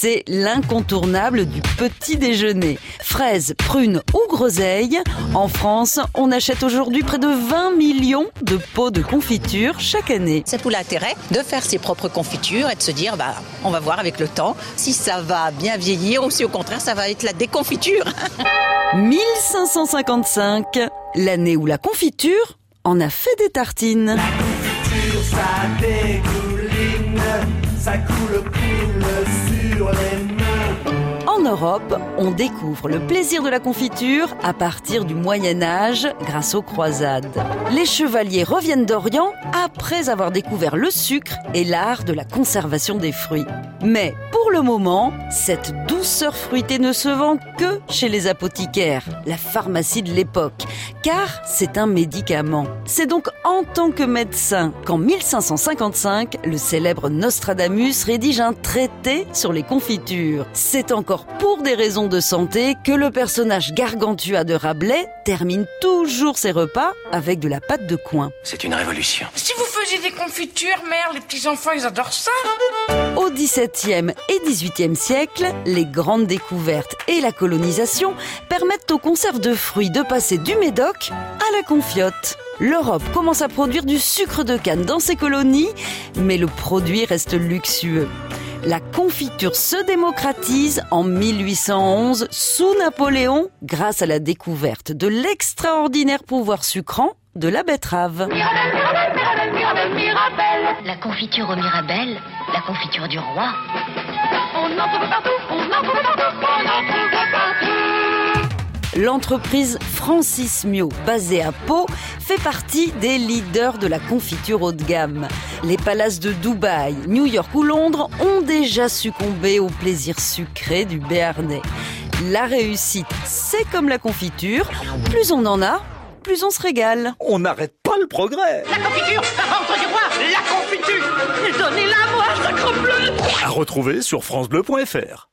c'est l'incontournable du petit déjeuner. Fraises, prunes ou groseilles. En France, on achète aujourd'hui près de 20 millions de pots de confiture chaque année. C'est tout l'intérêt de faire ses propres confitures et de se dire, bah, on va voir avec le temps si ça va bien vieillir ou si au contraire ça va être la déconfiture. 1555, l'année où la confiture en a fait des tartines. Confiture, ça dégouline, ça coule. En Europe, on découvre le plaisir de la confiture à partir du Moyen Âge grâce aux croisades. Les chevaliers reviennent d'Orient après avoir découvert le sucre et l'art de la conservation des fruits. Mais le moment, cette douceur fruitée ne se vend que chez les apothicaires, la pharmacie de l'époque, car c'est un médicament. C'est donc en tant que médecin qu'en 1555, le célèbre Nostradamus rédige un traité sur les confitures. C'est encore pour des raisons de santé que le personnage gargantua de Rabelais termine toujours ses repas avec de la pâte de coin. C'est une révolution. Si vous faisiez des confitures, mère, les petits enfants, ils adorent ça. Au XVIIe et XVIIIe siècle, les grandes découvertes et la colonisation permettent aux conserves de fruits de passer du médoc à la confiote. L'Europe commence à produire du sucre de canne dans ses colonies, mais le produit reste luxueux. La confiture se démocratise en 1811 sous Napoléon grâce à la découverte de l'extraordinaire pouvoir sucrant de la betterave. La confiture au Mirabelle, la confiture du roi. L'entreprise Francis Mio, basée à Pau, fait partie des leaders de la confiture haut de gamme. Les palaces de Dubaï, New York ou Londres ont déjà succombé au plaisir sucré du béarnais. La réussite, c'est comme la confiture, plus on en a, plus on se régale. On n'arrête pas le progrès. La confiture, la ventre du roi, la confiture. Donnez-la moi, sacre bleu. À retrouver sur francebleu.fr.